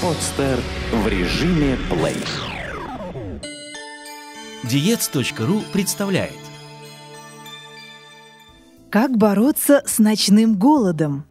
Подстер в режиме плей. Диец.ру представляет Как бороться с ночным голодом?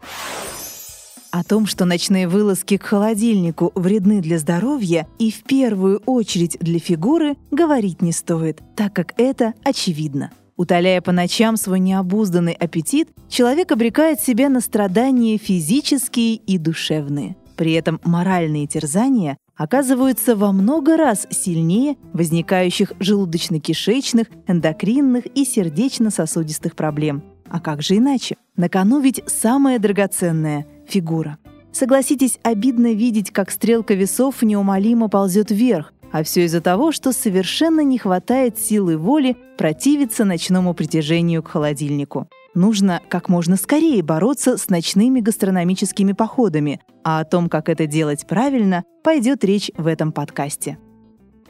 О том, что ночные вылазки к холодильнику вредны для здоровья и в первую очередь для фигуры, говорить не стоит, так как это очевидно. Утоляя по ночам свой необузданный аппетит, человек обрекает себя на страдания физические и душевные. При этом моральные терзания оказываются во много раз сильнее возникающих желудочно-кишечных, эндокринных и сердечно-сосудистых проблем. А как же иначе? На кону ведь самое драгоценное – фигура. Согласитесь, обидно видеть, как стрелка весов неумолимо ползет вверх, а все из-за того, что совершенно не хватает силы воли противиться ночному притяжению к холодильнику. Нужно как можно скорее бороться с ночными гастрономическими походами, а о том, как это делать правильно, пойдет речь в этом подкасте.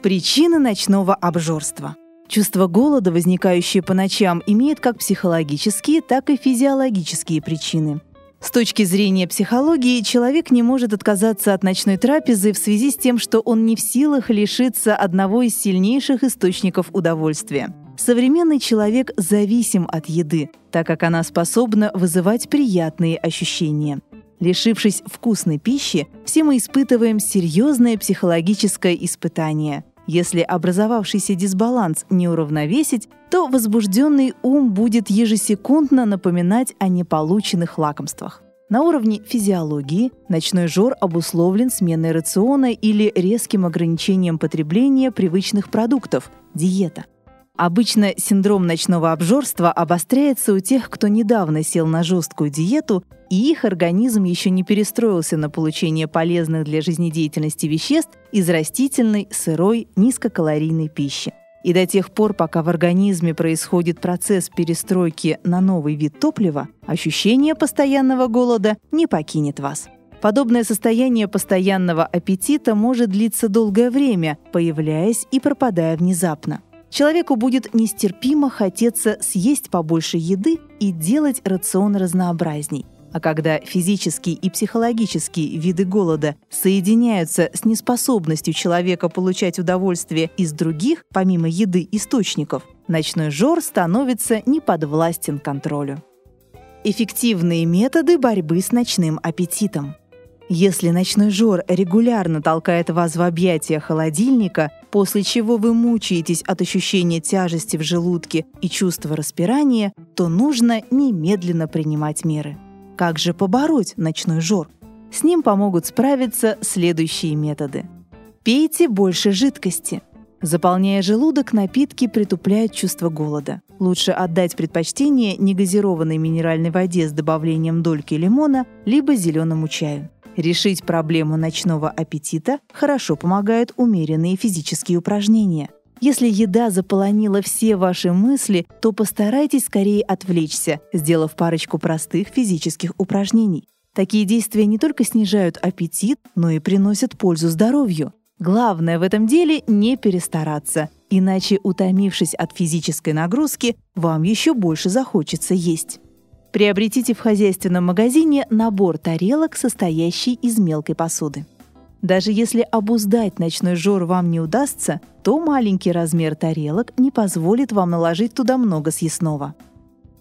Причины ночного обжорства. Чувство голода, возникающее по ночам, имеет как психологические, так и физиологические причины. С точки зрения психологии, человек не может отказаться от ночной трапезы в связи с тем, что он не в силах лишиться одного из сильнейших источников удовольствия. Современный человек зависим от еды, так как она способна вызывать приятные ощущения. Лишившись вкусной пищи, все мы испытываем серьезное психологическое испытание. Если образовавшийся дисбаланс не уравновесить, то возбужденный ум будет ежесекундно напоминать о неполученных лакомствах. На уровне физиологии ночной жор обусловлен сменой рациона или резким ограничением потребления привычных продуктов – диета – Обычно синдром ночного обжорства обостряется у тех, кто недавно сел на жесткую диету, и их организм еще не перестроился на получение полезных для жизнедеятельности веществ из растительной, сырой, низкокалорийной пищи. И до тех пор, пока в организме происходит процесс перестройки на новый вид топлива, ощущение постоянного голода не покинет вас. Подобное состояние постоянного аппетита может длиться долгое время, появляясь и пропадая внезапно. Человеку будет нестерпимо хотеться съесть побольше еды и делать рацион разнообразней. А когда физические и психологические виды голода соединяются с неспособностью человека получать удовольствие из других, помимо еды, источников, ночной жор становится неподвластен контролю. Эффективные методы борьбы с ночным аппетитом – если ночной жор регулярно толкает вас в объятия холодильника, после чего вы мучаетесь от ощущения тяжести в желудке и чувства распирания, то нужно немедленно принимать меры. Как же побороть ночной жор? С ним помогут справиться следующие методы. Пейте больше жидкости. Заполняя желудок, напитки притупляют чувство голода. Лучше отдать предпочтение негазированной минеральной воде с добавлением дольки лимона либо зеленому чаю. Решить проблему ночного аппетита хорошо помогают умеренные физические упражнения. Если еда заполонила все ваши мысли, то постарайтесь скорее отвлечься, сделав парочку простых физических упражнений. Такие действия не только снижают аппетит, но и приносят пользу здоровью. Главное в этом деле не перестараться, иначе, утомившись от физической нагрузки, вам еще больше захочется есть. Приобретите в хозяйственном магазине набор тарелок, состоящий из мелкой посуды. Даже если обуздать ночной жор вам не удастся, то маленький размер тарелок не позволит вам наложить туда много съестного.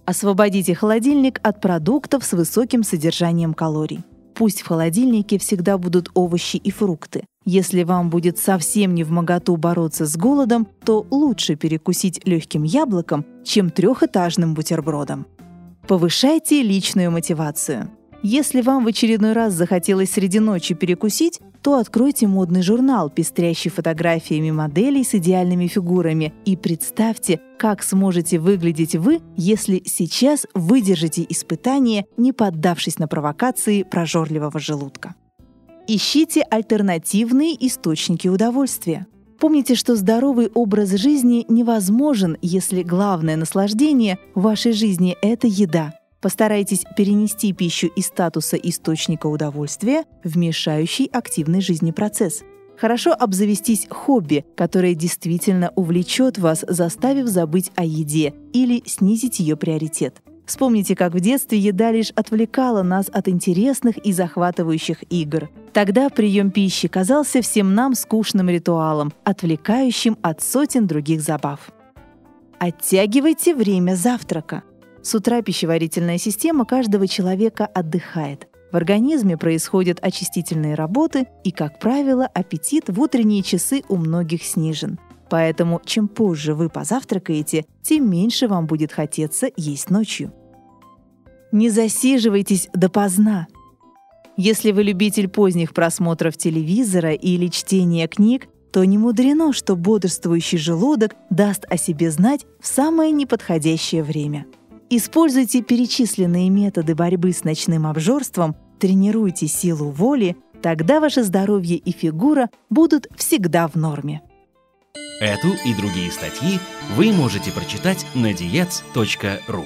Освободите холодильник от продуктов с высоким содержанием калорий. Пусть в холодильнике всегда будут овощи и фрукты. Если вам будет совсем не в моготу бороться с голодом, то лучше перекусить легким яблоком, чем трехэтажным бутербродом. Повышайте личную мотивацию. Если вам в очередной раз захотелось среди ночи перекусить, то откройте модный журнал, пестрящий фотографиями моделей с идеальными фигурами, и представьте, как сможете выглядеть вы, если сейчас выдержите испытание, не поддавшись на провокации прожорливого желудка. Ищите альтернативные источники удовольствия. Помните, что здоровый образ жизни невозможен, если главное наслаждение в вашей жизни — это еда. Постарайтесь перенести пищу из статуса источника удовольствия в мешающий активной жизни процесс. Хорошо обзавестись хобби, которое действительно увлечет вас, заставив забыть о еде или снизить ее приоритет. Вспомните, как в детстве еда лишь отвлекала нас от интересных и захватывающих игр. Тогда прием пищи казался всем нам скучным ритуалом, отвлекающим от сотен других забав. Оттягивайте время завтрака. С утра пищеварительная система каждого человека отдыхает. В организме происходят очистительные работы, и, как правило, аппетит в утренние часы у многих снижен. Поэтому чем позже вы позавтракаете, тем меньше вам будет хотеться есть ночью. Не засиживайтесь допоздна. Если вы любитель поздних просмотров телевизора или чтения книг, то не мудрено, что бодрствующий желудок даст о себе знать в самое неподходящее время. Используйте перечисленные методы борьбы с ночным обжорством, тренируйте силу воли, тогда ваше здоровье и фигура будут всегда в норме. Эту и другие статьи вы можете прочитать на diets.ru